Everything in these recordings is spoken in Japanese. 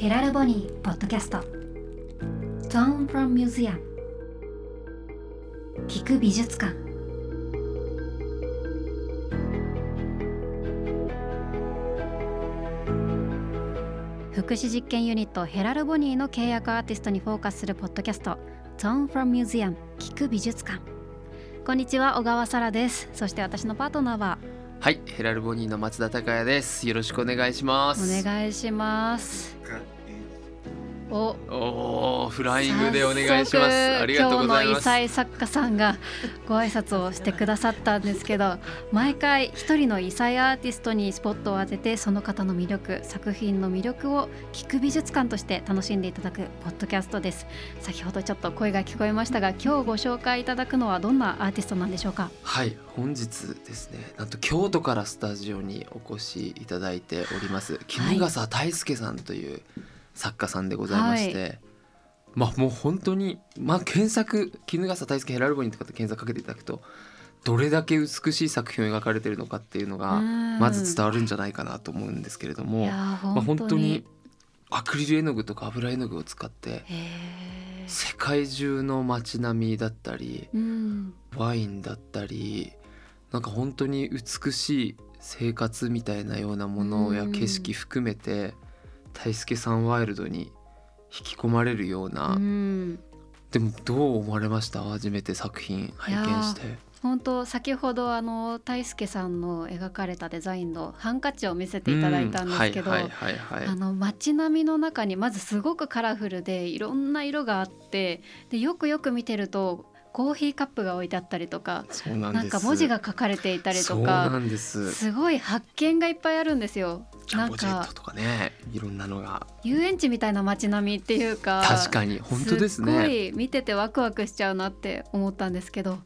ヘラルボニーポッドキャスト。Tone from Museum 聞く美術館。福祉実験ユニットヘラルボニーの契約アーティストにフォーカスするポッドキャスト。Tone from Museum 聞く美術館。こんにちは小川沙羅です。そして私のパートナーは。はい、ヘラルボニーの松田孝也です。よろしくお願いします。お願いしますフライングでお願いします。ありがとうございます。今日の異彩作家さんがご挨拶をしてくださったんですけど毎回一人の異彩アーティストにスポットを当ててその方の魅力作品の魅力を聞く美術館として楽しんでいただくポッドキャストです先ほどちょっと声が聞こえましたが今日ご紹介いただくのはどんなアーティストなんでしょうか？はい、本日ですね、なんと京都からスタジオにお越しいただいております。衣笠大輔さんという作家さんでございまして。まあもう本当にまあ検索衣笠大輔ヘラルボニーとかって検索かけていただくとどれだけ美しい作品を描かれているのかっていうのがうん。まず伝わるんじゃないかなと思うんですけれども、まあ、本当にアクリル絵の具とか油絵の具を使って世界中の街並みだったりうん。ワインだったりなんか本当に美しい生活みたいなようなものやうん。景色含めて大輔さんワイルドに引き込まれるような、うん。でもどう思われました？初めて作品拝見して。本当先ほどあの大輔さんの描かれたデザインのハンカチを見せていただいたんですけど、街並みの中にまずすごくカラフルでいろんな色があってでよくよく見てるとコーヒーカップが置いてあったりとかなんか文字が書かれていたりとかす。すごい発見がいっぱいあるんですよ。なんかとかねいろんなのが遊園地みたいな街並みっていうか確かに本当ですすっごねい見ててワクワクしちゃうなって思ったんですけど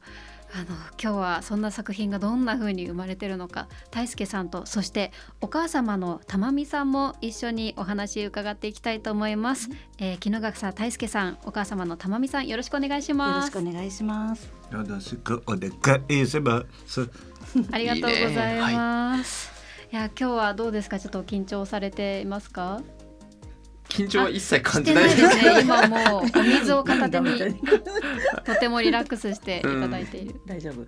あの今日はそんな作品がどんな風に生まれてるのか大輔さんとそしてお母様の玉美さんも一緒にお話伺っていきたいと思います、えー、木下さ大輔さんお母様の玉美さんよろしくお願いしよろますしくお願いします。よろしくお願いします。ありがとうございいいね。ますいや今日はどうですか？ちょっと緊張されていますか？緊張は一切感じない。いですすね。今もうお水を片手に。とてもリラックスしていただいている、大丈夫。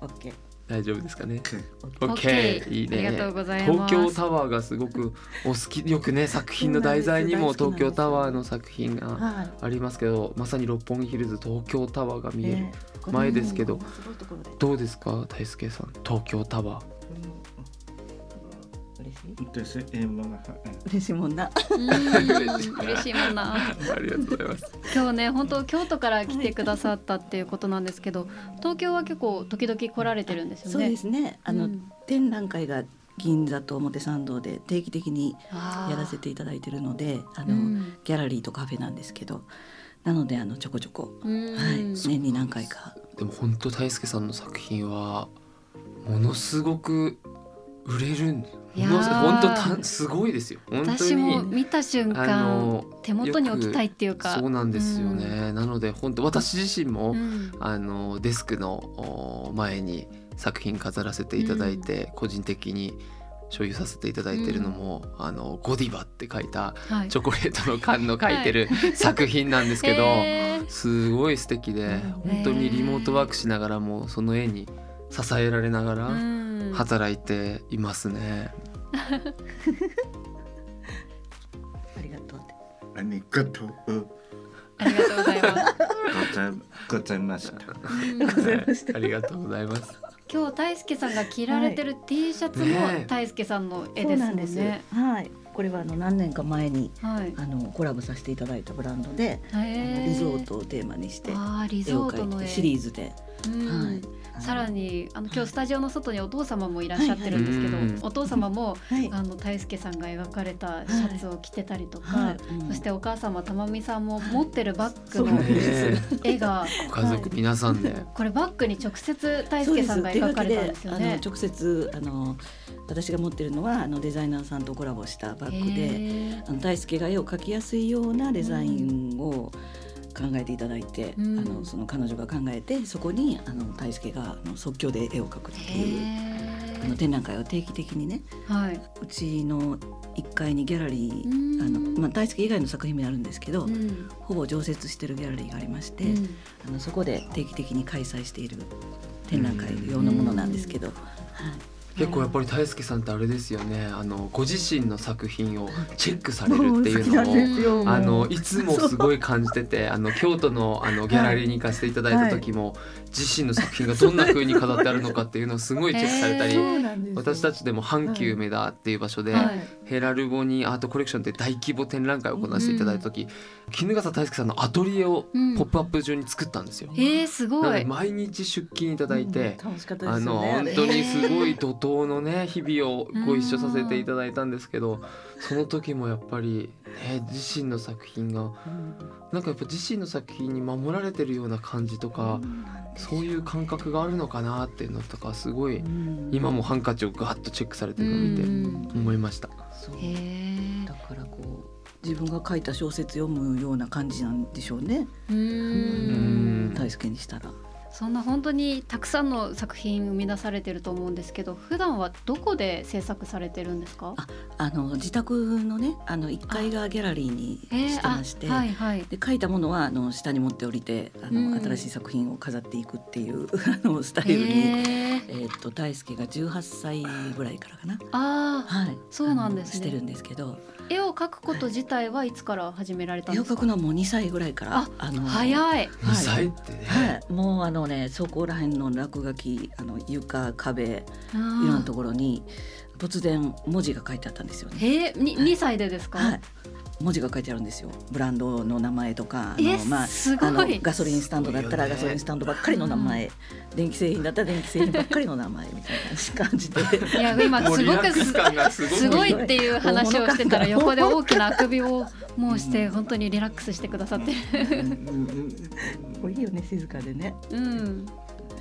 オッケー。大丈夫ですかね。オッケー。いいね。東京タワーがすごくお好き。よくね作品の題材にも 東京タワーの作品がはありますけどまさに六本木ヒルズ東京タワーがい。見える、ね前ですけど。どうですか大輔さん。東京タワー嬉しい。です今が嬉しいもんな。うん。嬉しいもんな。ありがとうございます。今日ね本当京都から来てくださったっていうことなんですけど東京は結構時々来られてるんですよね。そうですね。あの、うん。展覧会が銀座と表参道で定期的にやらせていただいてるので、あの、うん。ギャラリーとカフェなんですけど、なのであのちょこちょこ、うん。はい、年に何回か。でも本当大輔さんの作品はものすごく売れるん本当たすごいですよ。私もに見た瞬あ間の手元に置きたいっていうか。そうなんですよね、なので本当私自身も、うん。あのデスクのお前に作品飾らせていただいて、個人的に所有させていただいてるのも、あのゴディバって書いたはい。チョコレートの缶の書いてる 作品なんですけど、へー。すごい素敵で本当にリモートワークしながらもその絵に支えられながらうん働いていますね。ありがとう。ありがとうありがとうございますございございました。ありがとうございます。今日大輔さんが着られてる T シャツも大輔さんの絵そですね。はい。これはあの何年か前にはい。あのコラボさせていただいたブランドで、あのへリゾートをテーマにしてあーリ絵ゾを描いてートの絵シリーズで、うんはい。さらにあの今日スタジオの外にお父様もいらっしゃってるんですけど、はいはいお父様もはい。あの大輔さんが描かれたシャツを着てたりとか、はい。うん。そしてお母様玉美さんも持ってるバッグの絵が ご家族皆さんで、これバッグに直接大輔さんが描かれたんですよね。手書きであの直接あの私が持ってるのはあのデザイナーさんとコラボしたバッグで、あの大輔が絵を描きやすいようなデザインを考えていただいて、うん。あのその彼女が考えてそこにあの大輔があの即興で絵を描くっていう。あの展覧会を定期的にねはい。うちの1階にギャラリーうん。あの、まあ、大輔以外の作品もあるんですけど、うん。ほぼ常設してるギャラリーがありまして、うん。あのそこで定期的に開催している展覧会用のものなんですけど、はい結構やっぱり大輔さんってあれですよね。あのご自身の作品をチェックされるっていうのももあのいつもすごい感じててあの京都のあのギャラリーに行かせていただいた時も、自身の作品がどんな風に飾ってあるのかっていうのをすごいチェックされたり、私たちでも阪急梅田っていう場所で、はい。ヘラルボニーアートコレクションって大規模展覧会を行わせていただいた時、衣笠大輔さんのアトリエをうんポップアップ中に作ったんですよ。えー、すごい。毎日出勤いただいて、あの本当にすごい怒涛のね日々をご一緒させていただいたんですけどその時もやっぱり、ね、自身の作品が。なんかやっぱ自身の作品に守られてるような感じとかそういう感覚があるのかなっていうのとかすごい今もハンカチをガーッとチェックされてるのを見てうん。思いました。だ。からこう自分が書いた小説読むような感じなんでしょうね。うーん。ん。大輔にしたら。そんな本当にたくさんの作品生み出されてると思うんですけど普段はどこで制作されてるんですか？ああの自宅のねあの1階がギャラリーにしてまして、あはいはい。で書いたものはあの下に持って降りてあの、うん。新しい作品を飾っていくっていう あのスタイルに、へー。えーっと大輔が18歳ぐらいからかな。あーはい、そうなんですね。してるんですけど絵を描くこと自体はいつから始められたん絵をですか？描くのはもう2歳ぐらいからあの早い。2歳って？ね、はい、もうあのねそこら辺の落書きあの床壁いいろんなところに突然文字が書いてあったんですよね。へえに2歳でですか、はい、文字が書いてあるんですよ。ブランドの名前とか、あえのまあすごいあのガソリンスタンドだったらガソリンスタンドばっかりの名前、電気製品だったら電気製品ばっかりの名前みたいな感じで。いや今すごくすごくすごいっていう話をしてたら横で大きなあくびをもうして本当にリラックスしてくださってるこれいいよね静かでね。うん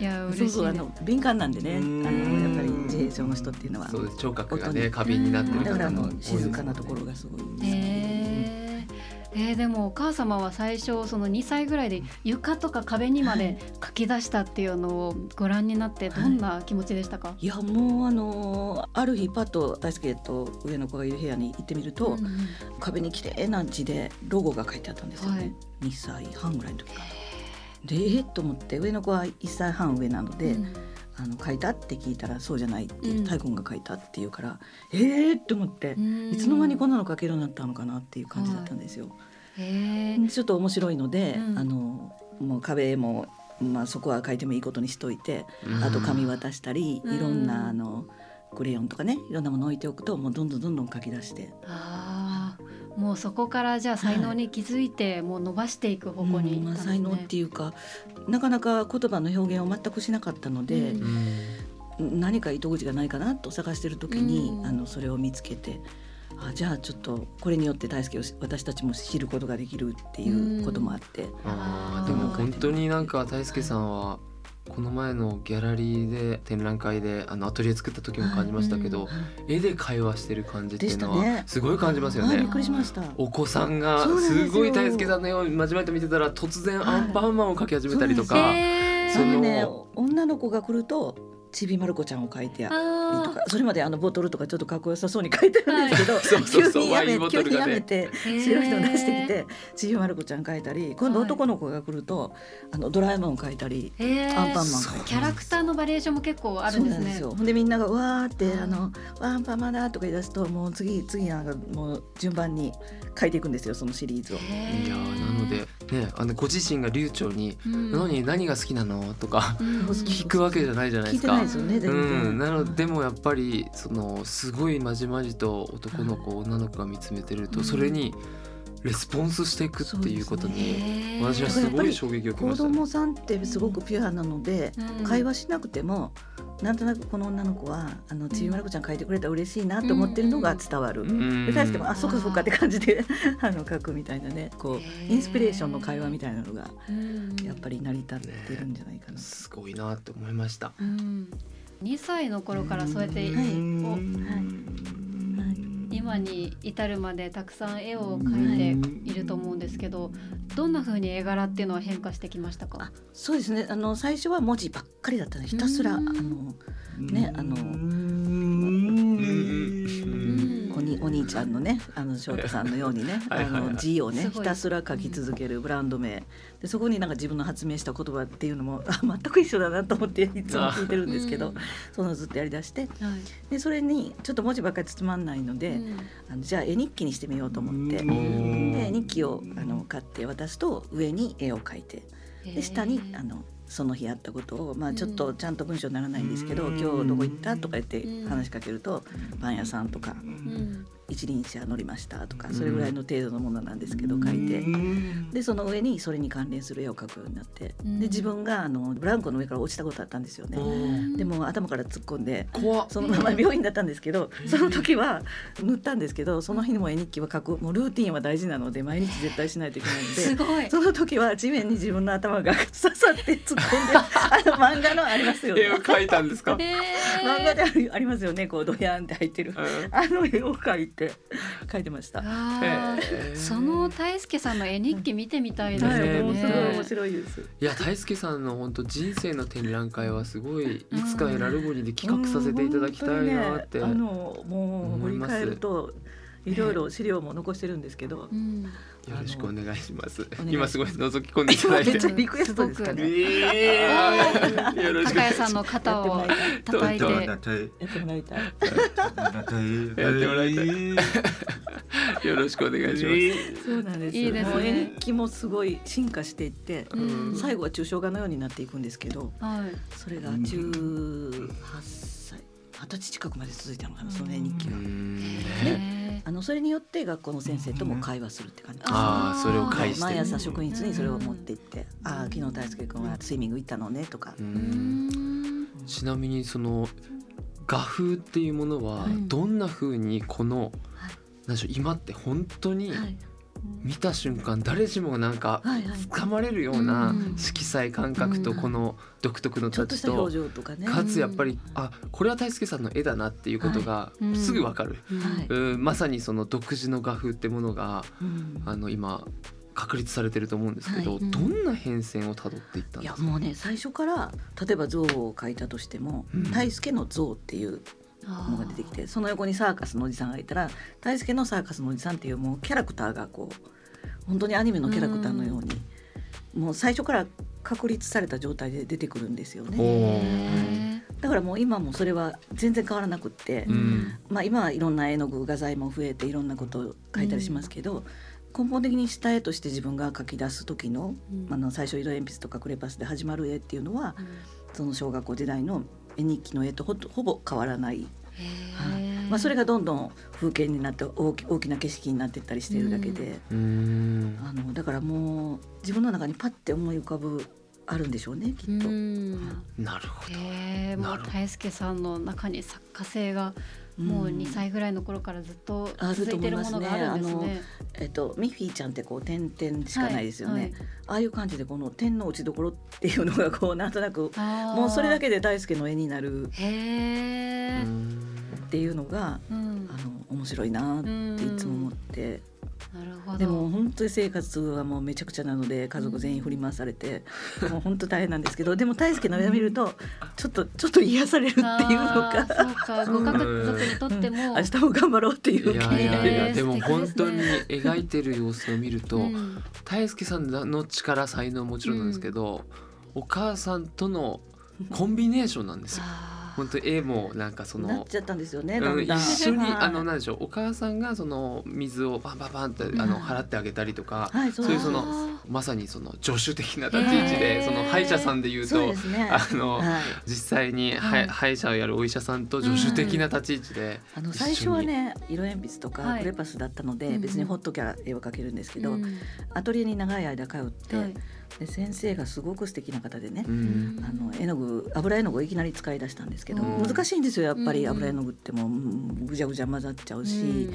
いや嬉しいです。そうそうあの敏感なんでね、あうん。のやっぱり自閉症の人っていうのは。そうです。聴覚がね過敏になってるだからあ方のです静かなところがすごい。へえー、でもお母様は最初その2歳ぐらいで床とか壁にまで書き出したっていうのをご覧になってどんな気持ちでしたか、いやもうあのある日パッと大輔と上の子がいる部屋に行ってみると、うん壁に綺麗な字でロゴが書いてあったんですよね、2歳半ぐらいの時から。でえっと思って上の子は1歳半上なので、うん。あの書いたって聞いたらそうじゃないってうん太君が書いたって言うから、えーって思って、いつの間にこんなの書けるようになったのかなっていう感じだったんですよ。へえちょっと面白いので、うん。あのもう壁も、まあ、そこは書いてもいいことにしといて、うん。あと紙渡したり、うん。いろんなあのクレヨンとかねいろんなもの置いておくともうどんどんどんどん書き出して。ああもうそこからじゃあ才能に気づいて、もう伸ばしていく方向にうんまあ、才能っていうかなかなか言葉の表現を全くしなかったので、うん。うん何か糸口がないかなと探してる時に、うん。あのそれを見つけてあじゃあちょっとこれによって大輔をし私たちも知ることができるっていうこともあって、あーでも本当になんか大輔さんはこの前のギャラリーで展覧会であのアトリエ作った時も感じましたけど、絵で会話してる感じっていうのはすごい感じますよね。あびっ。くりしました。お子さんがすごい大輔さんのようにまじまじと見てたら突然はいアンパンマンを描き始めたりとか、そのね。女の子が来るとちびまる子ちゃんを描いてあとかそれまであのボトルとかちょっとかっこよさそうに書いてるんですけど、はい。急にやめね急にやめてー。白いの出してきてちびまる子ちゃん描いたり今度男の子が来ると、あのドラえもん描いたりアンパンマンそう描いたり。キャラクターのバリエーションも結構あるんですね。ほんでみんながわーってはいあのアンパンマンだとか言い出すともう次次なんかもう順番に書いていくんですよそのシリーズを。いやーなのでねあのご自身が流暢に「何何が好きなの?」とか聞くわけじゃないじゃないですか聞いてない。ですよね全然。うん、なのででもやっぱりそのすごいまじまじと男の子、女の子が見つめてると、うんそれにレスポンスしていくっていうことに、私はすごい衝撃を受け子ました、ね。供さんってすごくピュアなので、会話しなくてもなんとなくこの女の子はあのちびまる子ちゃん書いてくれたら嬉しいなと思ってるのが伝わる。うん。で大してもあそっかそっかって感じで あの書くみたいなねこうインスピレーションの会話みたいなのがうん。やっぱり成り立ってるんじゃないかな。すごいなって思いました。うん。2歳の頃からそうやって、はいおはい今に至るまでたくさん絵を描いていると思うんですけど、どんな風に絵柄っていうのは変化してきましたか？あ。そうですねあの最初は文字ばっかりだったねひたすらあうんのねあの兄ちゃんのねあの翔太さんのようにね はいはいはい。あの字をねひたすら書き続けるブランド名。でそこになんか自分の発明した言葉っていうのもあ全く一緒だなと思っていつも聞いてるんですけどうん。そのずっとやりだして。はい。でそれにちょっと文字ばっかりつまんないので、うん。あのじゃあ絵日記にしてみようと思って。うん。で日記をあの買って渡すと上に絵を描いて。で下にあのその日あったことを、まあ、ちょっとちゃんと文章にならないんですけど「うん。今日どこ行った?」とか言ってうん。話しかけると「パン屋さん」とか。うん「一輪車乗りました」とかそれぐらいの程度のものなんですけど書いて。でその上にそれに関連する絵を描くようになってうん。で自分があのブランコの上から落ちたことあったんですよね。でも頭から突っ込んでそのまま病院だったんですけど、その時は塗ったんですけどその日にも絵日記は書くもうルーティンは大事なので毎日絶対しないといけないので。すごい。その時は地面に自分の頭が刺さって突っ込んで あの漫画のありますよね。絵を描いたんですか？え漫画でありますよね。こうドヤンって入ってる。うん。あの絵を描いて描いてました。その大輔さんの絵日記見てみたいですねよい、面ね。白いです。いや大輔さんの本当人生の展覧会はすごいいつかエラルゴニで企画させていただきたいなって。あのもう振り思います返るといろいろ資料も残してるんですけど、うん。よろしくお願いします今すごい覗き込んでいただいて リクエストですかね。えーよろしくお高谷。さんの肩を叩いて。やってもらいたい。やってもらいたよろしくお願いします。そうなんです。いいですねもう絵日記もすごい進化していって、うん最後は抽象画のようになっていくんですけど、はい。それが18歳、二十歳近くまで続いたのかな、その絵日記が。へー。あのそれによって学校の先生とも会話するって感じ。ああそれを介して。毎朝職員室にそれを持って行って、ああ昨日大輔君はスイミング行ったのねとか。ちなみにその画風っていうものはうんどんな風にこの、はい。なんでしょう今って本当にはい見た瞬間誰しもがなんか。掴まれるようなうん色彩感覚とうんこの独特のタッチとかつやっぱりあこれは大輔さんの絵だなっていうことがすぐわかる、まさにその独自の画風ってものがうん。あの今確立されてると思うんですけど、はい。うん。どんな変遷をたどっていったんいですか？やもうね最初から例えば像を描いたとしてもうん。大輔の像っていうのが出てきてその横にサーカスのおじさんがいたら大輔のサーカスのおじさんっていうもうキャラクターがこう本当にアニメのキャラクターのようにもう最初から確立された状態で出てくるんですよおね。へだからもう今もそれは全然変わらなくって、うん。まあ、今はいろんな絵の具画材も増えていろんなことを書いたりしますけど、根本的に下絵として自分が描き出す時の,、うん。あの最初色鉛筆とかクレパスで始まる絵っていうのはその小学校時代の絵日記の絵とほとほぼ変わらない、ー。まあ、それがどんどん風景になって大き大きな景色になっていったりしているだけで、うん。あのだからもう自分の中にパッて思い浮かぶあるんでしょうねきっと。うん。なるほど。へえもうなるほど。大輔さんの中に作家性がもう2歳ぐらいの頃からずっと続いてるものがあるんですね。えっと、ミッフィーちゃんってこう点々しかないですよね、はい。はいああいう感じでこの点の打ちどころっていうのがこうなんとなくもうそれだけで大輔の絵になるっていうのがうん。あの面白いなっていつも思ってでも本当に生活はもうめちゃくちゃなので家族全員振り回されてもう本当大変なんですけどでも大輔の絵を見るとちょっとちょっと癒されるっていうのあかーそうか。ご家族にとっても、明日も頑張ろうっていう。い気になるやいやいやねでも本当に描いてる様子を見ると、うん。大輔さんの力才能もちろんなんですけど、お母さんとのコンビネーションなんですよ。本当絵もなんかそのなっちゃったんですよねうん、だんだん。一緒にはい。あのなんでしょうお母さんがその水をバンバンバンってあのうん払ってあげたりとか、はいそう。いうそのあまさにその助手的な立ち位置でその歯医者さんで言うとあの、はい。実際に歯,、はい。歯医者をやるお医者さんと助手的な立ち位置で、あの最初はね色鉛筆とはい。かクレパスだったので、別にほっときゃ絵を描けるんですけど、うん。アトリエに長い間通って、はい。で先生がすごく素敵な方でね、うん。あの絵の具油絵の具をいきなり使い出したんですけど、うん。難しいんですよやっぱりうん油絵の具ってもううんぐちゃぐちゃ混ざっちゃうし、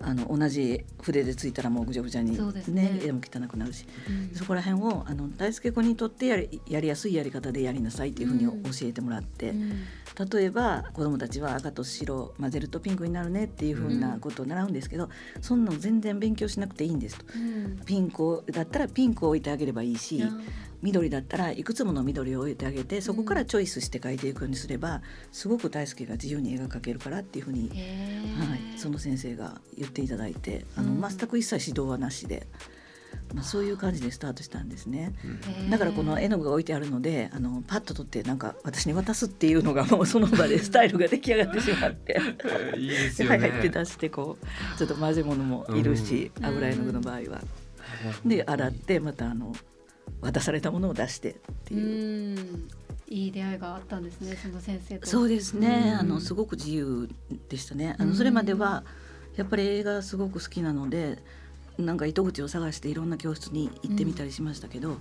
あの同じ筆でついたらもうぐちゃぐちゃにね。絵も汚くなるし。うん。そこら辺をあの大輔君にとってやりやりやすいやり方でやりなさいっていうふうにうん。教えてもらって、うん。例えば子どもたちは赤と白を混ぜるとピンクになるねっていうふうなことを習うんですけど、そんなの全然勉強しなくていいんですと。うん。ピンクだったらピンクを置いてあげればいいし、緑だったらいくつもの緑を置いてあげてそこからチョイスして描いていくようにすればすごく大輔が自由に絵が描けるからっていうふうに、へはい、ーその先生が言っていただいてあの、うん全く一切指導はなしで、まあ、そういう感じでスタートしたんですね。だからこの絵の具が置いてあるのであのパッと取ってなんか私に渡すっていうのがもうその場で スタイルが出来上がってしまって。え ーいいですよはねいって出してこうちょっと混ぜ物もいるし、うん油絵の具の場合は。で洗ってまたあの渡されたものを出してってういう。ん。いい出会いがあったんですねその先生と。そうですね、うん。あのすごく自由でしたね。あうん。のそれまではやっぱり映画すごく好きなのでなんか糸口を探していろんな教室に行ってみたりしましたけど、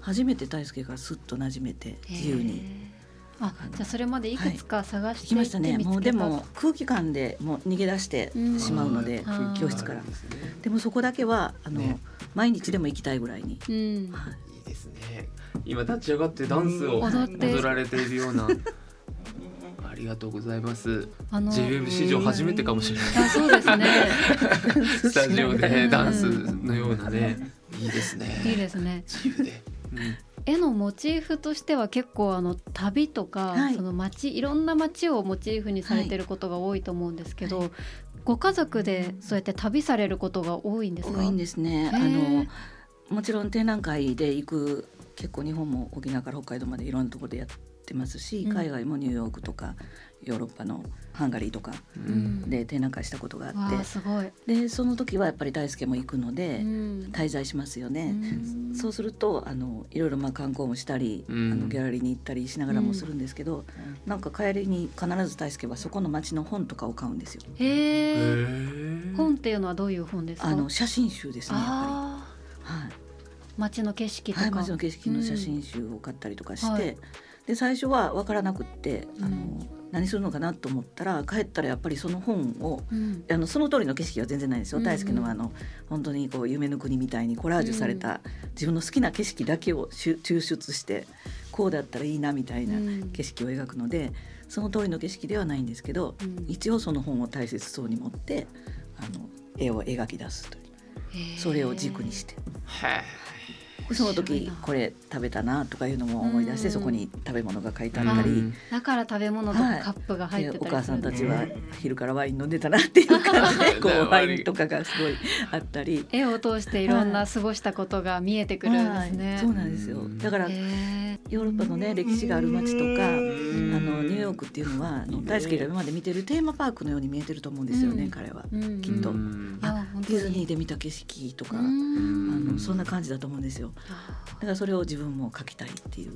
初めて大輔がスッと馴染めて自由に。あじゃあそれまでいくつか探して行きましたね。もうでも空気感でもう逃げ出してしまうので、うん。教室から。でもそこだけはあの、ね毎日でも行きたいぐらいに、うん。はい。いいですね今立ち上がってダンスを踊って。踊られているような。ありがとうございます。あの JWEB 史上初めてかもしれない。あそうですね。スタジオうん。でダンスのようなね。いいですね。いいですね。自由で、うん。絵のモチーフとしては結構あの旅とか、はい。その街いろんな街をモチーフにされてることが多いと思うんですけど、はいご家族でそうやって旅されることが多いんですか？多いんですね。あのもちろん展覧会で行く結構日本も沖縄から北海道までいろんなところでやってますし、うん。海外もニューヨークとかヨーロッパのハンガリーとかうん。で展覧会したことがあわっあすごい、てでその時はやっぱり大輔も行くので、うん。滞在しますよね。うん。そうするとあのいろいろまあ観光もしたり、うん。あのギャラリーに行ったりしながらもするんですけど、なんか帰りに必ず大輔はそこの町の本とかを買うんですよ。へへえー。本っていうのはどういう本ですか？あの写真集ですねやっあぱり。はい。ー街の景色とか、はい、街の景色の写真集を買ったりとかして、うん。はいで最初は分からなくってあの、うん何するのかなと思ったら帰ったらやっぱりその本をうん。あのその通りの景色は全然ないですよ、うんうん。大輔のはあの本当にこう夢の国みたいにコラージュされた、自分の好きな景色だけを抽出してこうだったらいいなみたいなうん。景色を描くので、その通りの景色ではないんですけど、うん。一応その本を大切そうに持ってあの絵を描き出すという。それを軸にして。へその時これ食べたなとかいうのも思い出してうん。そこに食べ物が書いてあーったり、うん。だから食べ物とかカップが入ってたりでお母さんたちはうん。昼からワイン飲んでたなっていう感じで こうワインとかがすごいあったり。絵を通していろんな過ごしたことが見えてくるんですね。はい。そうなんですよ。うん。だからへヨーロッパのね歴史がある街とかあん。のニューヨークっていうのはあの大輔が今まで見てるテーマパークのように見えてると思うんですよね、うん。彼は。ーうん。きっと。ディズニーで見た景色とか、あうん。のそんな感じだと思うんですよ。だからそれを自分も描きたいっていう。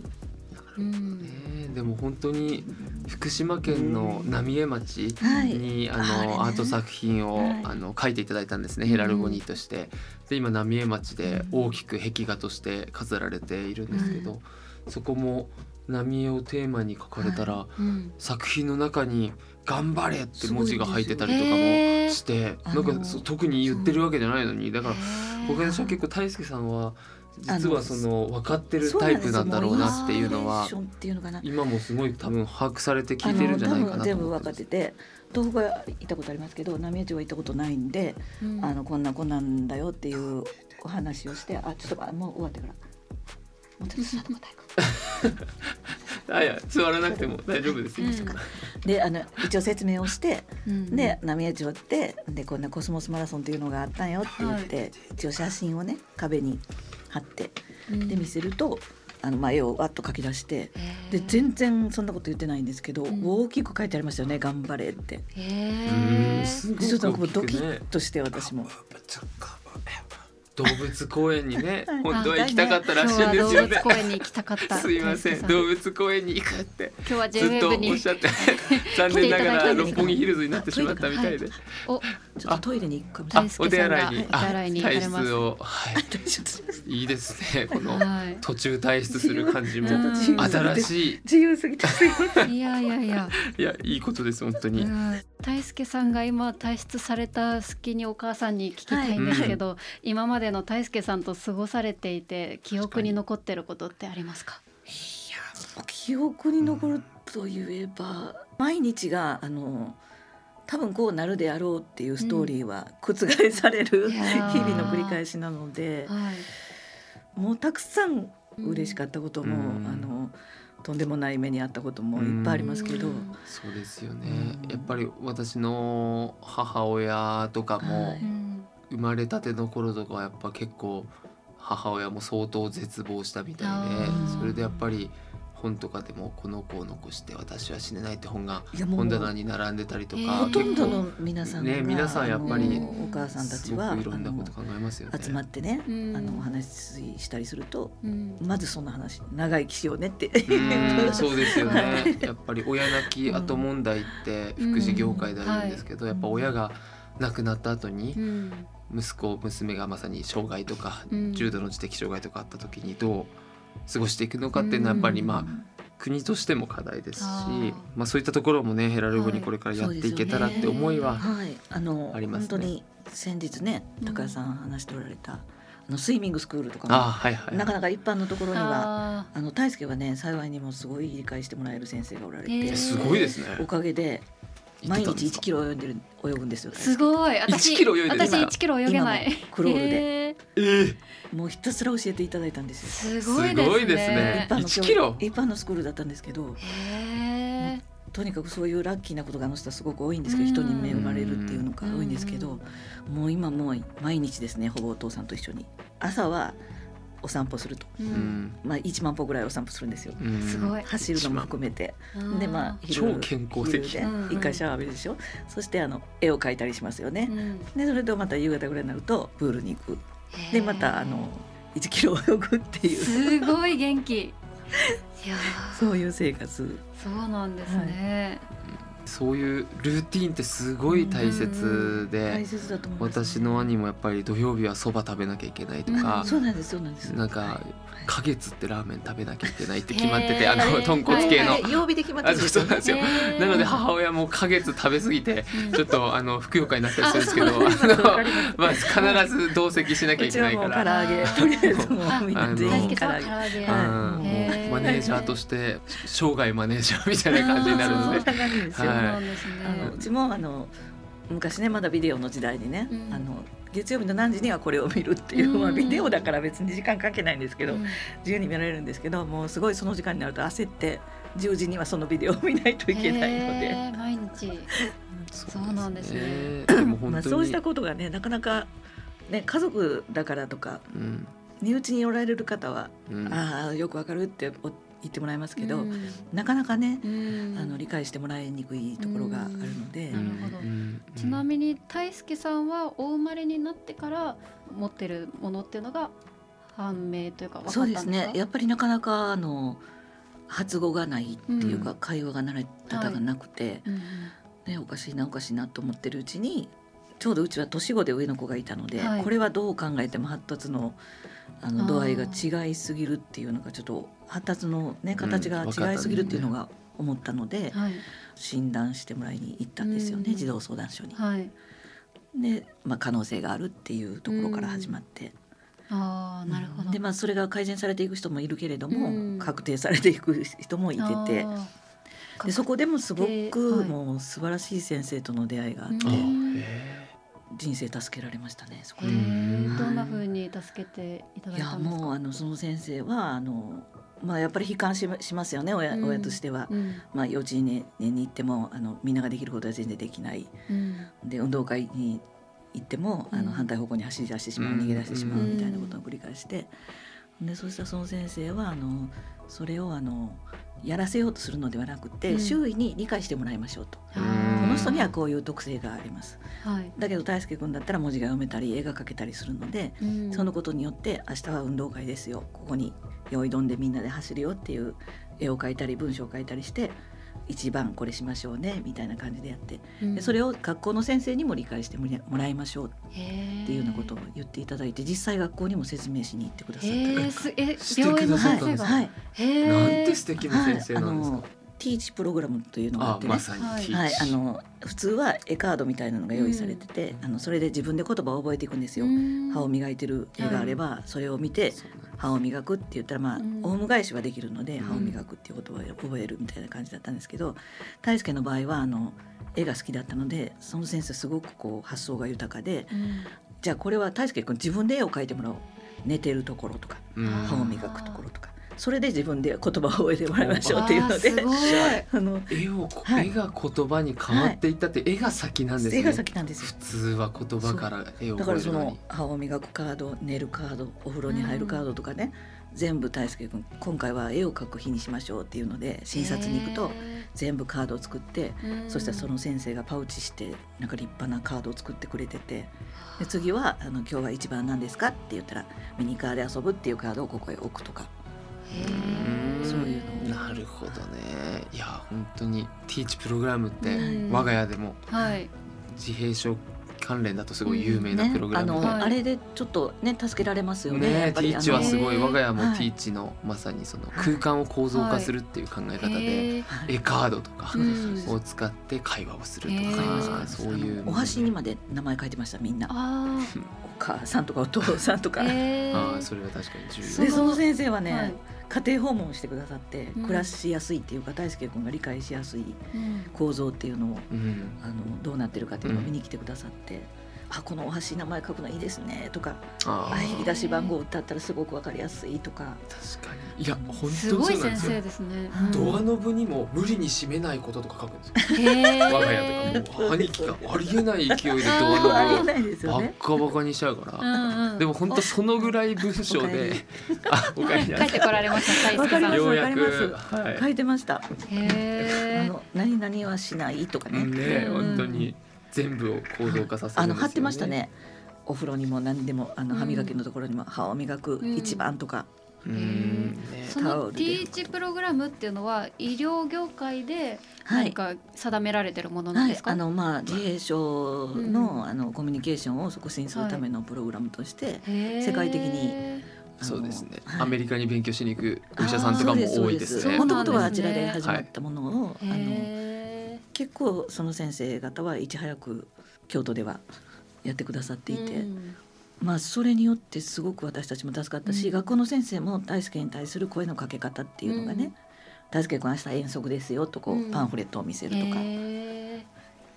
うん。でも本当に福島県の浪江町はい。に、ああれね。のアート作品を、はい。あの書いていただいたんですね。ヘラルゴニーとして。で今浪江町で大きく壁画として飾られているんですけど、そこも浪江をテーマに書かれたら、うん。作品の中に「頑張れ」って文字が入ってたりとかもしてあのなんか特に言ってるわけじゃないのに。だから僕たちは結構大輔さんは実はその分かってるタイプなんだろうなっていうのは。今もすごい多分把握されて聞いてるんじゃないかなと全部分かってて東北は行ったことありますけど浪江町は行ったことないんで、うん。あのこんなこんなんだよっていうお話をしてあちょっとあもう終わってから。もうちょっと座っ あいや座らなくても大丈夫ですよ、うん。であの一応説明をしてうん。で浪江町ってでこんなコスモスマラソンっていうのがあったんよって言って、一応写真をね壁に貼って。うん。で見せるとあの、まあ、絵をわっと描き出してで全然そんなこと言ってないんですけど、ん。大きく書いてありましたよね「頑張れ」って。ちょっとドキッとして私も。動物公園にね はい。本当は行きたかったらしいんですよね。動物公園に行きたかった。すいません動物公園に行くって。今日はずっとおっしゃって 残念ながら六本木ヒルズになってしまったみたいで。おちょっとトイレに行くかもしれない。大輔さんがお手洗いにお手洗いに行かれます。体質を。はい。ちょっといいですね。このはい。途中退出する感じも。新しい。自由すぎてすいません。いやいやいや、いやいいことです本当に、うん。大輔さんが今退出された隙にお母さんに聞きたいんですけど、今までの大輔さんと過ごされていて記憶に残ってることってありますか？いや記憶に残るといえば、毎日があの多分こうなるであろうっていうストーリーは覆される、いやー。日々の繰り返しなのではいもうたくさん嬉しかったことも、うん。あのとんでもない目にあったこともいっぱいありますけど、うんそうですよね、うん。やっぱり私の母親とかも、生まれたての頃とかはやっぱ結構母親も相当絶望したみたいでそれでやっぱり本とかでもこの子を残して私は死ねないって本が本棚に並んでたりとか、えーほとんどの皆さんが、ね皆さんやっぱりお母さんたすちはいろんなこと考えますよね。あの集まってね、うん。あのお話ししたりするとうん。まずそんな話長生きしようねって。うんそうですよね、はいやっぱり親泣き後問題って福祉業界であるんですけど、やっぱ親が亡くなった後にうん。息子娘がまさに障害とか、うん。重度の知的障害とかあった時にどう過ごしていくのかっていうのはやっぱりまあ、国としても課題ですしまあ、そういったところもねヘラルボにこれからやっていけたらって思いは、はい、あのありますね。本当に先日ねうん。高橋さん話しておられた、あのスイミングスクールとかもはいはいなかなか一般のところにはああの大輔はね幸いにもすごい理解してもらえる先生がおられて、すごいですね。おかげで毎日1キロロ泳いでる泳ぐんですよ。ーすごい。私1キロ泳いでる私か1キロ泳げない。今もクロールで。へえー、もうひたすら教えていただいたんですよ。ーすごいですね。すごいですね。一般の1キロ？一般のスクールだったんですけどへえとにかくそういうラッキーなことがあの人はすごく多いんですけどうん。人に恵まれるっていうのが多いんですけうどもう今もう毎日ですねほぼお父さんと一緒に。朝はお散歩すると、ううん。んまあ、1万歩ぐらいお散歩するんですよ。うん。すごい。走るのも含めて。うん。でまあ超健康的。昼でうん。一回シャワー浴びるでしょ。そしてあの絵を描いたりしますよね。うん。でそれとまた夕方ぐらいになるとプールに行く。でまたあの1キロ泳ぐっていう。すごい元気。いやー。そういう生活。そうなんですね、そういうルーティンってすごい大切で、私の兄もやっぱり土曜日はそば食べなきゃいけないとか、そうなんですそうなんです。なんかはい花月ってラーメン食べなきゃいけないって決まってて、あの豚骨系の、はいはい曜日で決まってあるそうなんですよ、なので母親も花月食べ過ぎてうん。ちょっとあのふくよかになったりするんですけどあのまあ必ず同席しなきゃいけないかうちはもう唐ら。揚げとりあえずもうみん。な全員大輔さん唐揚げ。マネージャーとして生涯マネージャーみたいな感じになるので。な感じですよ、そうはいなんですね、あのうちもあの昔ねまだビデオの時代にね、うん。あの月曜日の何時にはこれを見るっていう、うん。まあ、ビデオだから別に時間関係ないんですけど、うん。自由に見られるんですけどもうすごいその時間になると焦って10時にはそのビデオを見ないといけないので、毎日。そうなんですね。そうしたことがねなかなか、ね、家族だからとかうん身内におられる方は、うん。ああよくわかるってお言ってもらえますけど、うん。なかなかね、うん。あの理解してもらいにくいところがあるので、なるほど。うん。ちなみに大輔さんはお生まれになってから持ってるものっていうのが判明というか分かったそうんですですかね。やっぱりなかなかあの発語がないっていうか、うん。会話が慣れ方がなくて、うん。ね、おかしいなおかしいなと思ってるうちにちょうどうちは年子で上の子がいたので、はい。これはどう考えても発達のあの度合いが違いすぎるっていうのがちょっと発達の、ね、形が違いすぎるっていうのが思ったので、はい。診断してもらいに行ったんですよね、うん児童相談所に。はい。で、まあ、可能性があるっていうところから始まって。ああなるほど。でまあそれが改善されていく人もいるけれども、うん。確定されていく人もいてて。でそこでもすごくはい。もう素晴らしい先生との出会いがあって、人生助けられましたねそこへで。どんな風に助けていただいたんですか？もうあのその先生はあの、まあ、やっぱり悲観ししますよね親,、うん。親としては。うん。まあ、幼稚園に行ってもあのみんなができることは全然できない。うん。で運動会に行ってもあうん。の反対方向に走り出してしまう、うん逃げ出してしまううんみたいなことを繰り返して、でそうしたその先生はあのそれをあのやらせようとするのではなくて、うん。周囲に理解してもらいましょうと。この人にはこういう特性があります。はい。だけど大輔君だったら文字が読めたり絵が描けたりするので、うん。そのことによって明日は運動会ですよ。ここに用意どんでみんなで走るよっていう絵を描いたり文章を書いたりして一番これしましょうねみたいな感じでやって。うん。でそれを学校の先生にも理解してもらいましょう。っていうようなことを言っていただいて実際学校にも説明しに行ってくださった。りへとかえなんて素敵な先生なんですか。のティーチプログラムというのがあってね、あまさにははい、チ。あの普通は絵カードみたいなのが用意されてて、あのそれで自分で言葉を覚えていくんですよ。うん。歯を磨いてる絵があれば、それを見て歯を磨くって言ったらまあ、うん。オウム返しはできるので、うん。歯を磨くっていう言葉を覚えるみたいな感じだったんですけど大輔の場合はあの絵が好きだったのでその先生すごくこう発想が豊かでうん。じゃあこれは大輔君自分で絵を描いてもらおう。寝てるところとかうん。歯を磨くところとかそれで自分で言葉を覚えてもらいましょうっていうので。あの絵をこ、はい。絵が言葉に変わっていったって、絵が先なんですね。絵が先なんですよ。普通は言葉から絵をだからその歯を磨くカード寝るカードお風呂に入るカードとかね、全部大輔君今回は絵を描く日にしましょうっていうので診察に行くと全部カードを作ってそしたらその先生がパウチしてなんか立派なカードを作ってくれててで次はあの「今日は一番何ですか?」って言ったら「ミニカーで遊ぶ」っていうカードをここへ置くとかそういうの。なるほどね。いや本当にティーチプログラムってうん我が家でもはい。自閉症関連だとすごい有名なプログラム。で、ねあの、はい。あれでちょっとね助けられますよねティーチはすごい我が家もはい。ティーチのまさにその空間を構造化するっていう考え方ではい。絵カードとかを使って会話をするとかわかりますわかります。そういうお箸にまで名前書いてましたみんな。あお母さんとかお父さんとか。ああそれは確かに重要。でその先生はね、はい家庭訪問をしてくださってうん。暮らしやすいっていうか、大輔君が理解しやすいうん。構造っていうのをうん。あのどうなってるかっていうのを見に来てくださって「あこのお箸名前書くのいいですね」とか「あ引き出し番号歌ったらすごくわかりやすい」とか。確かに。いや本当にすごい先そうなんですよ。生ですね。うん。ドアノブにも無理に閉めないこととか書くんですよ。へー。我が家とかもう 兄貴がありえない勢いでドアノブをバ。ッカバカにしちゃうから、うんうん。でも本当そのぐらい文章で。りあおかえりな書いてこられましたわかりますようやく。わかりまはい。書いてました。あの何々はしないとかね。ねうん。本当に全部を構造化させるんですよ、ね、あの貼ってましたね。お風呂にも何でもあのうん。歯磨きのところにも歯を磨くうん一番とか、うん。ねそタオルでのティーチプログラムっていうのは医療業界で何か定められてるものなんはいです、か、あのまあ自閉症の,、うん。あのコミュニケーションを促進するためのプログラムとして、世界的にそうですね、はい。アメリカに勉強しに行くお医者さんとかも多いですね。もともとはあちらで始まったものを、あのへ結構その先生方はいち早く京都ではやってくださっていて、ーうん。まあそれによってすごく私たちも助かったし、うん。学校の先生も大輔に対する声のかけ方っていうのがねうん「大輔君明日遠足ですよ」とこうパンフレットを見せるとか。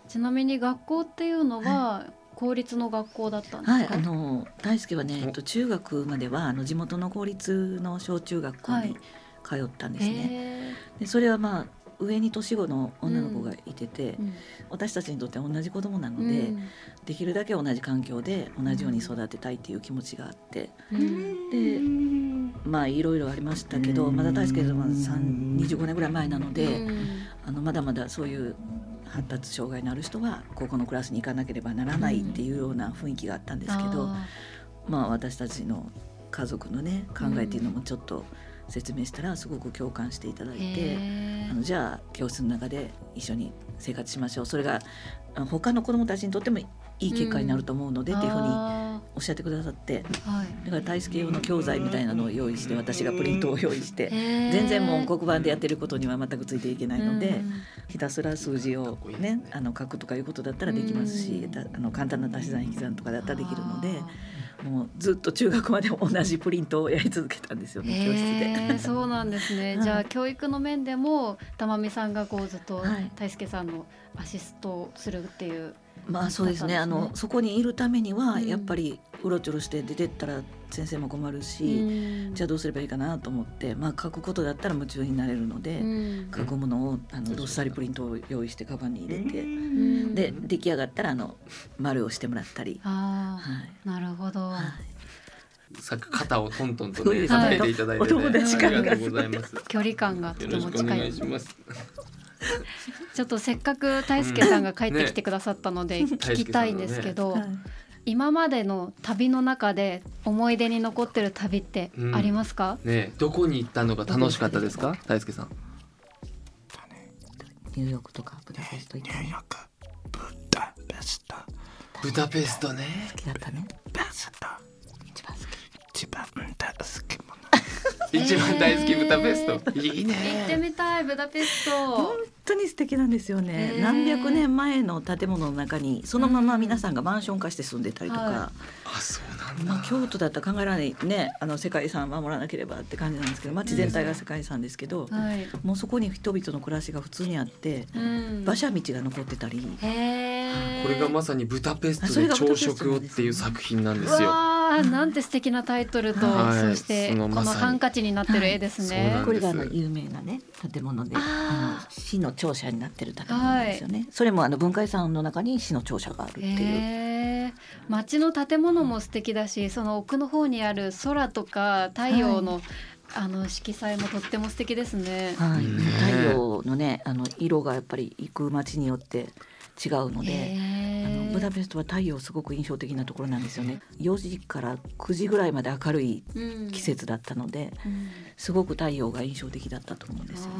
ちなみに学校っていうのは公立の学校だったんですか、はい、あの大輔はね、えっと、中学まではあの地元の公立の小中学校に通ったんですね。へでそれはまあ上に年子の女の子がいてて、ーうん。私たちにとっては同じ子供なので、うん。できるだけ同じ環境で同じように育てたいっていう気持ちがあってうん。でまあいろいろありましたけどまだ大輔さんは3 25年ぐらい前なので、うん。あのまだまだそういう発達障害のある人は高校のクラスに行かなければならないっていうような雰囲気があったんですけど、あまあ私たちの家族のね考えっていうのもちょっと説明したらすごく共感していただいー。て。あのじゃあ教室の中で一緒に生活しましょう。それがあの他の子どもたちにとってもいい結果になると思うので、っていうふうにあおっしゃってくださって。ーはい。だから大輔用の教材みたいなのを用意して私がプリントを用意して全然もう黒板でやってることには全くついていけないので、うん。ひたすら数字をねあの書くとかいうことだったらできますし、うん。だあの簡単な足し算引き算とかだったらできるのでもうずっと中学まで同じプリントをやり続けたんですよね教室で。そうなんですね。はいじゃあ教育の面でも玉美さんがこうずっとはい大輔さんのアシストをするっていう。まあそうですね。ね。のそこにいるためにはうん。やっぱりうろちょろして出てったら先生も困るし、じゃあどうすればいいかなと思って、まあ書くことだったら夢中になれるので、うん。書くものをあのどっさりプリントを用意してカバンに入れて、うん。で出来上がったらあの丸をしてもらったり、あはい。あなるほど。はい。さっき肩をトントンとね叩いていただいて、ね、お友達感がありがとうございます。距離感がとてよろしくおも近い願いし。ます。ちょっとせっかく大輔さんが帰ってきてくださったのでね。聞きたいんですけど、はい。今までの旅の中で思い出に残ってる旅ってありますか？ね。えどこに行ったのが楽しかったですか？大輔さん。ニューヨークとかブダペスト行った。のニューヨークブダペスト。ブダペストね。好きだったね。ペスト。一番好き。一番大好き 一番大好きブダペスト。いい行ってねみたいブダペス本ト当に素敵なんですよね、何百年前の建物の中にそのまま皆さんがマンション化して住んでたりとか、はあそうなんまあ、だ京都だったら考えられないねあの世界遺産守らなければって感じなんですけど街全体が世界遺産ですけど、はい。もうそこに人々の暮らしが普通にあってうん。馬車道が残ってたり、これがまさにブダペストで朝食をっていう作品なんですうよわーなんて素敵なタイトルと、はい。そしてそのこのハンカチになってる絵ですはいね。これがあの有名なね建物であー。あの市の庁舎になってる建物なんですよね、それもあの文化遺産の中に市の庁舎があるっていう。へえ街の建物も素敵だしその奥の方にある空とか太陽の、あの色彩もとっても素敵ですね。はい、ね太陽のねあの色がやっぱり行く街によって違うので、あのブダペストは太陽すごく印象的なところなんですよね。4時から9時ぐらいまで明るいうん。季節だったので、うん。すごく太陽が印象的だったと思うんですよね。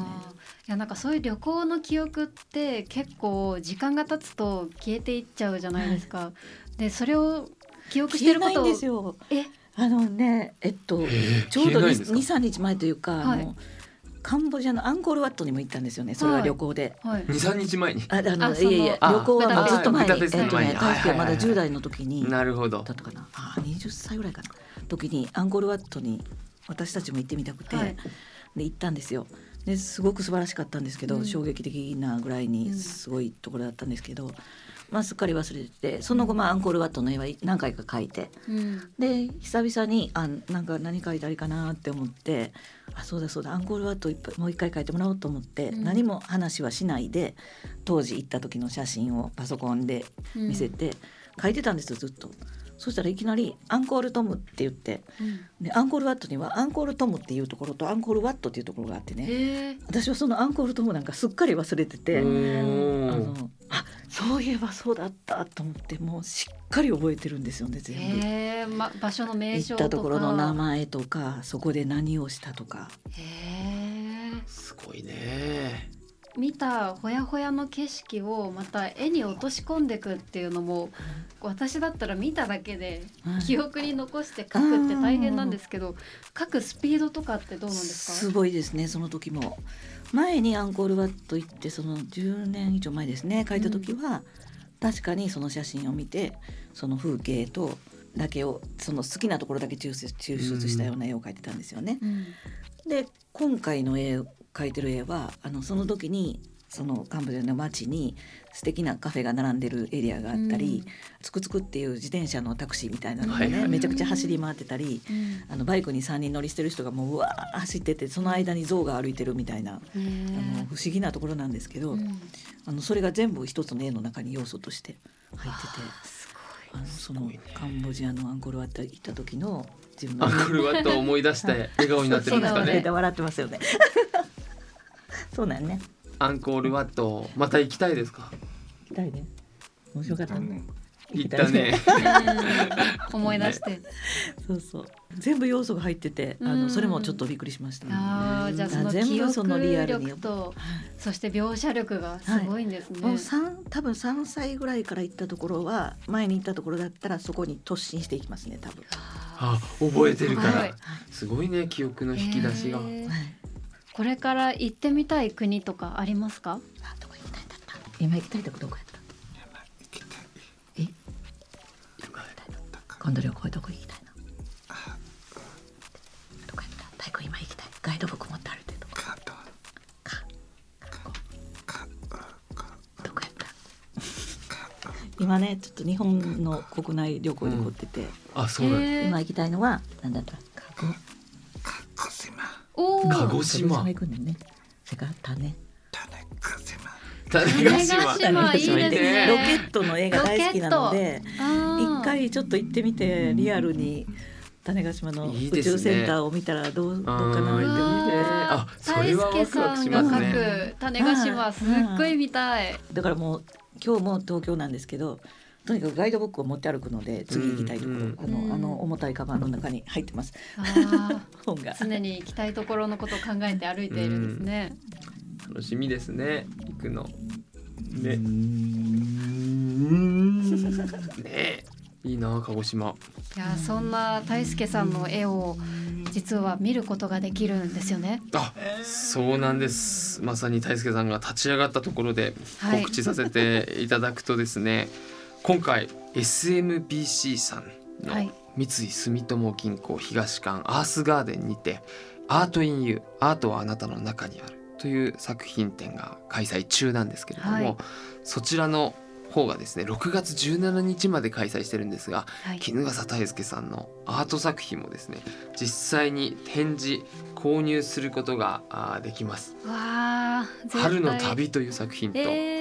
いやなんかそういう旅行の記憶って結構時間が経つと消えていっちゃうじゃないですか。でそれを記憶してることを消えないんですよ。え？あのねえっとえー。ちょうど消えないんですか？二三日前というか、はい。あのカンボジアのアンコールワットにも行ったんですよね。それは旅行で。はい。二三日前に？ああのあそのいやいやあ旅行はずっと前に。えっとね大輔はまだはいはいはい。10代の時になるほど。だったかな。あ20歳ぐらいかな。時にアンコールワットに私たちも行ってみたくて、はい。で行ったんですよ。ですごく素晴らしかったんですけど、うん。衝撃的なぐらいうん。にすごいところだったんですけど、まあすっかり忘れててその後まあアンコールワットの絵は何回か描いてうん。で久々にあなんか何描いたらいいかなって思ってあそうだそうだアンコールワットいっぱいもう一回描いてもらおうと思って、うん。何も話はしないで当時行った時の写真をパソコンで見せて描いてたんですよずっと。そしたらいきなり「アンコールトム」って言ってうんでアンコールワットにはアンコールトムっていうところとアンコールワットっていうところがあってね。私はそのアンコールトムなんかすっかり忘れてて。おあーのあそういえばそうだったと思ってもうしっかり覚えてるんですよね全部。ま場所の名行称とか。ったところの名前とかそこで何をしたとかへえ。すごいね見たほやほやの景色をまた絵に落とし込んでいくっていうのも私だったら見ただけではい。記憶に残して書くって大変なんですけど書くスピードとかってどうなんですすかごいですねその時も。前にアンコールワット行ってその10年以上前ですね書いた時は、確かにその写真を見てその風景とだけをその好きなところだけ抽出抽出したような絵を描いてたんですよね。うん。で今回の絵を描いてる絵はあのその時にそのカンボジアの街に素敵なカフェが並んでるエリアがあったり、つくつくっていう自転車のタクシーみたいなのがね、めちゃくちゃ走り回ってたりうん。あのバイクに3人乗りしてる人がもううわー走っててその間に象が歩いてるみたいな、へあのえ不思議なところなんですけど、うん。あのそれが全部一つの絵の中に要素として入っててすあのそのカンボジアのアンコールワット行った時の自分のアンコールワットを思い出して笑顔になってるんですかね。笑ってますよね。そうなんね。アンコールワットまた行きたいですか？行きたいね。面白かった。ね。行ったね。思い出して。そうそう。全部要素が入ってて、あうん。のそれもちょっとびっくりしました。あーじゃあその全記憶部そのリアルに。力とそして描写力がすごいんですね、もう三多分三歳ぐらいから行ったところは前に行ったところだったらそこに突進していきますね多分。あ覚えてるかはい。らすごいね記憶の引き出しが。へー。はい。これから行ってみたい国とかありますか？あどこ行きたいんだった？今行きたいとこどこやった？行きたいえ？今度旅行どこ行きたいの？どこやった？太鼓今行きたい。ガイドブック持って歩いてるとこ。どこやった？今ねちょっと日本の国内旅行に凝ってて、あそうなんだへー今行きたいのはなんだった？鹿児カコ島お鹿ー児島。鹿児島行くねんね。それから種。種子島。種子島。種子島いいですね。ロケットの映画大好きなので一回ちょっと行ってみてリアルに種子島の宇宙センターを見たらどうどうかなってう思って。あそれはワクく種子島すっごい見たい。だからもう今日も東京なんですけどとにかくガイドブックを持って歩くので次行きたいところ、うん。あのうん。あの重たいカバンの中に入ってます。あ 本が。ー常に行きたいところのことを考えて歩いているん。ですね。楽しみですね行くの。ね。ね。いいな鹿児島。いやそんな泰介さんの絵を実は見ることができるんですよね。あそうなんです。まさに泰介さんが立ち上がったところではい。告知させていただくとですね、今回 SMBC さんのはい。三井住友銀行東館アースガーデンにて「 ART IN YOU アートはあなたの中にある」という作品展が開催中なんですけれども、はい。そちらの方がですね6月17日まで開催してるんですがはい、衣笠大輔さんのアート作品もですね実際に展示購入することができます。わあ「春の旅」という作品と「えー、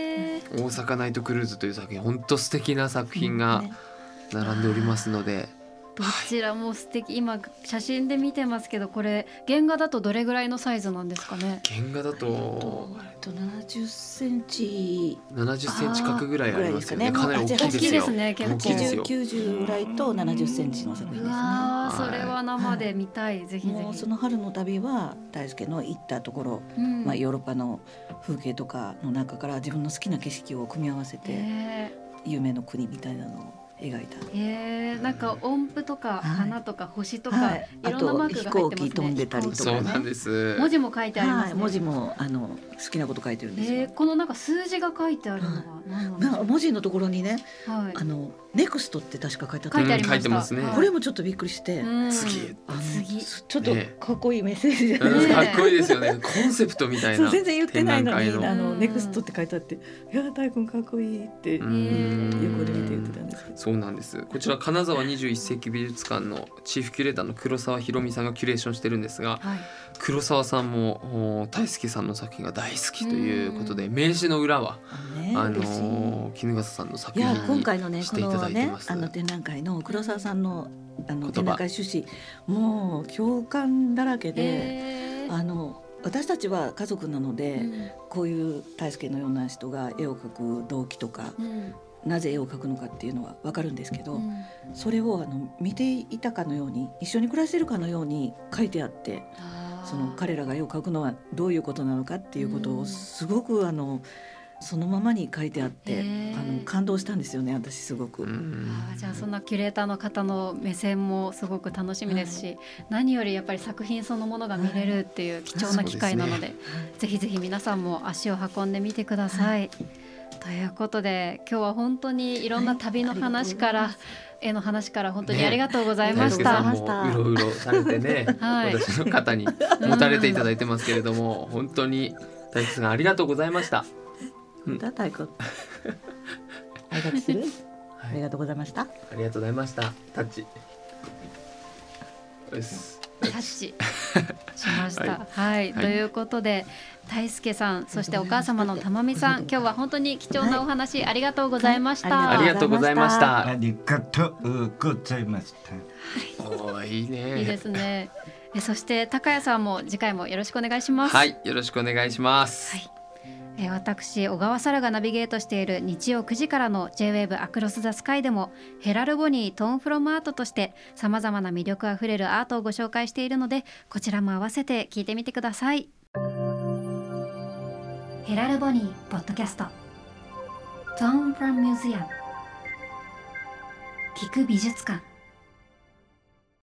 大阪ナイトクルーズ」という作品本当素敵な作品がね。並んでおりますので、どちらも素敵。今写真で見てますけどこれ原画だとどれぐらいのサイズなんですかね？原画だととえっと70センチ。70センチ角ぐらいありますよね。かなり大きいぐらいですよ大きいですね結構大きいですよ。90ぐらいと70センチの作品うですね。それは生で見たい、ぜひぜひ。もうその春の旅は大輔の行ったところ、うん。まあ、ヨーロッパの風景とかの中から自分の好きな景色を組み合わせてえ。夢の国みたいなのを描いた。ー、えー、なんか音符とかはい。花とか星とか、はいい、ろんなマークが入ってますね。あと飛行機飛んでたりとかね。そうなんです。文字も書いてありますね、はい、文字もあの好きなこと書いてるんですよ。えー、このなんか数字が書いてあるのは文字のところにね、はい。あのネクストって確か書いてあった。書いてありました、うん書いてますね。はいこれもちょっとびっくりして、うん。次。次ちょっとね。かっこいいメッセージじゃないうんですか。かっこいいですよね。コンセプトみたいな。全然言ってないのにあのうん。ネクストって書いてあって「いや大君かっこいい」ってう横んで見て言ってたんですけど。そうなんです。こちら金沢21世紀美術館のチーフキュレーターの黒沢ひろみさんがキュレーションしてるんですがはい。黒沢さんもお大輔さんの作品が大好きということで名刺の裏はあのの衣笠さんの作いや品に今回のねこしていただのねいてます。あの展覧会の黒沢さんのあの展覧会趣旨もう共感だらけで、えー。あの私たちは家族なので、うん。こういう大輔のような人が絵を描く動機とかうん。なぜ絵を描くのかっていうのはわかるんですけど、うん。それをあの見ていたかのように一緒に暮らしてるかのように書いてあってその彼らが絵を描くのはどういうことなのかっていうことうん。をすごくあのそのままに書いてあって、あの感動したんですよね私すごく。うん。あーじゃあそんなキュレーターの方の目線もすごく楽しみですし、何よりやっぱり作品そのものが見れるっていう貴重な機会なので,、ぜひぜひ皆さんも足を運んでみてください。ということで今日は本当にいろんな旅の話から、はい。絵の話から本当にね。ありがとうございました。大輔さんもうろうろされてね、はい。私の方に持たれていただいてますけれども、本当に大輔さんありがとうございました。うんだ太鼓 挨拶する、あはい、りがとうございました。ありがとうございました。タッチ。タッチ しました。は、はいいということで大輔さんそしてお母様のたまみさん今日は本当に貴重なお話ありがとうございました。はいありがとうございました。ありがとうございました。おーいいね。いいですね。えそして高谷さんも次回もよろしくお願いします。はい、よろしくお願いします。はいえ私小川沙羅がナビゲートしている日曜9時からの J-WAVE アクロス・ザ・スカイでもヘラルボニートーンフロムアートとしてさまざまな魅力あふれるアートをご紹介しているのでこちらも合わせて聞いてみてください。ヘラルボニーポッドキャスト。トーンフロムミュージアム聞く美術館。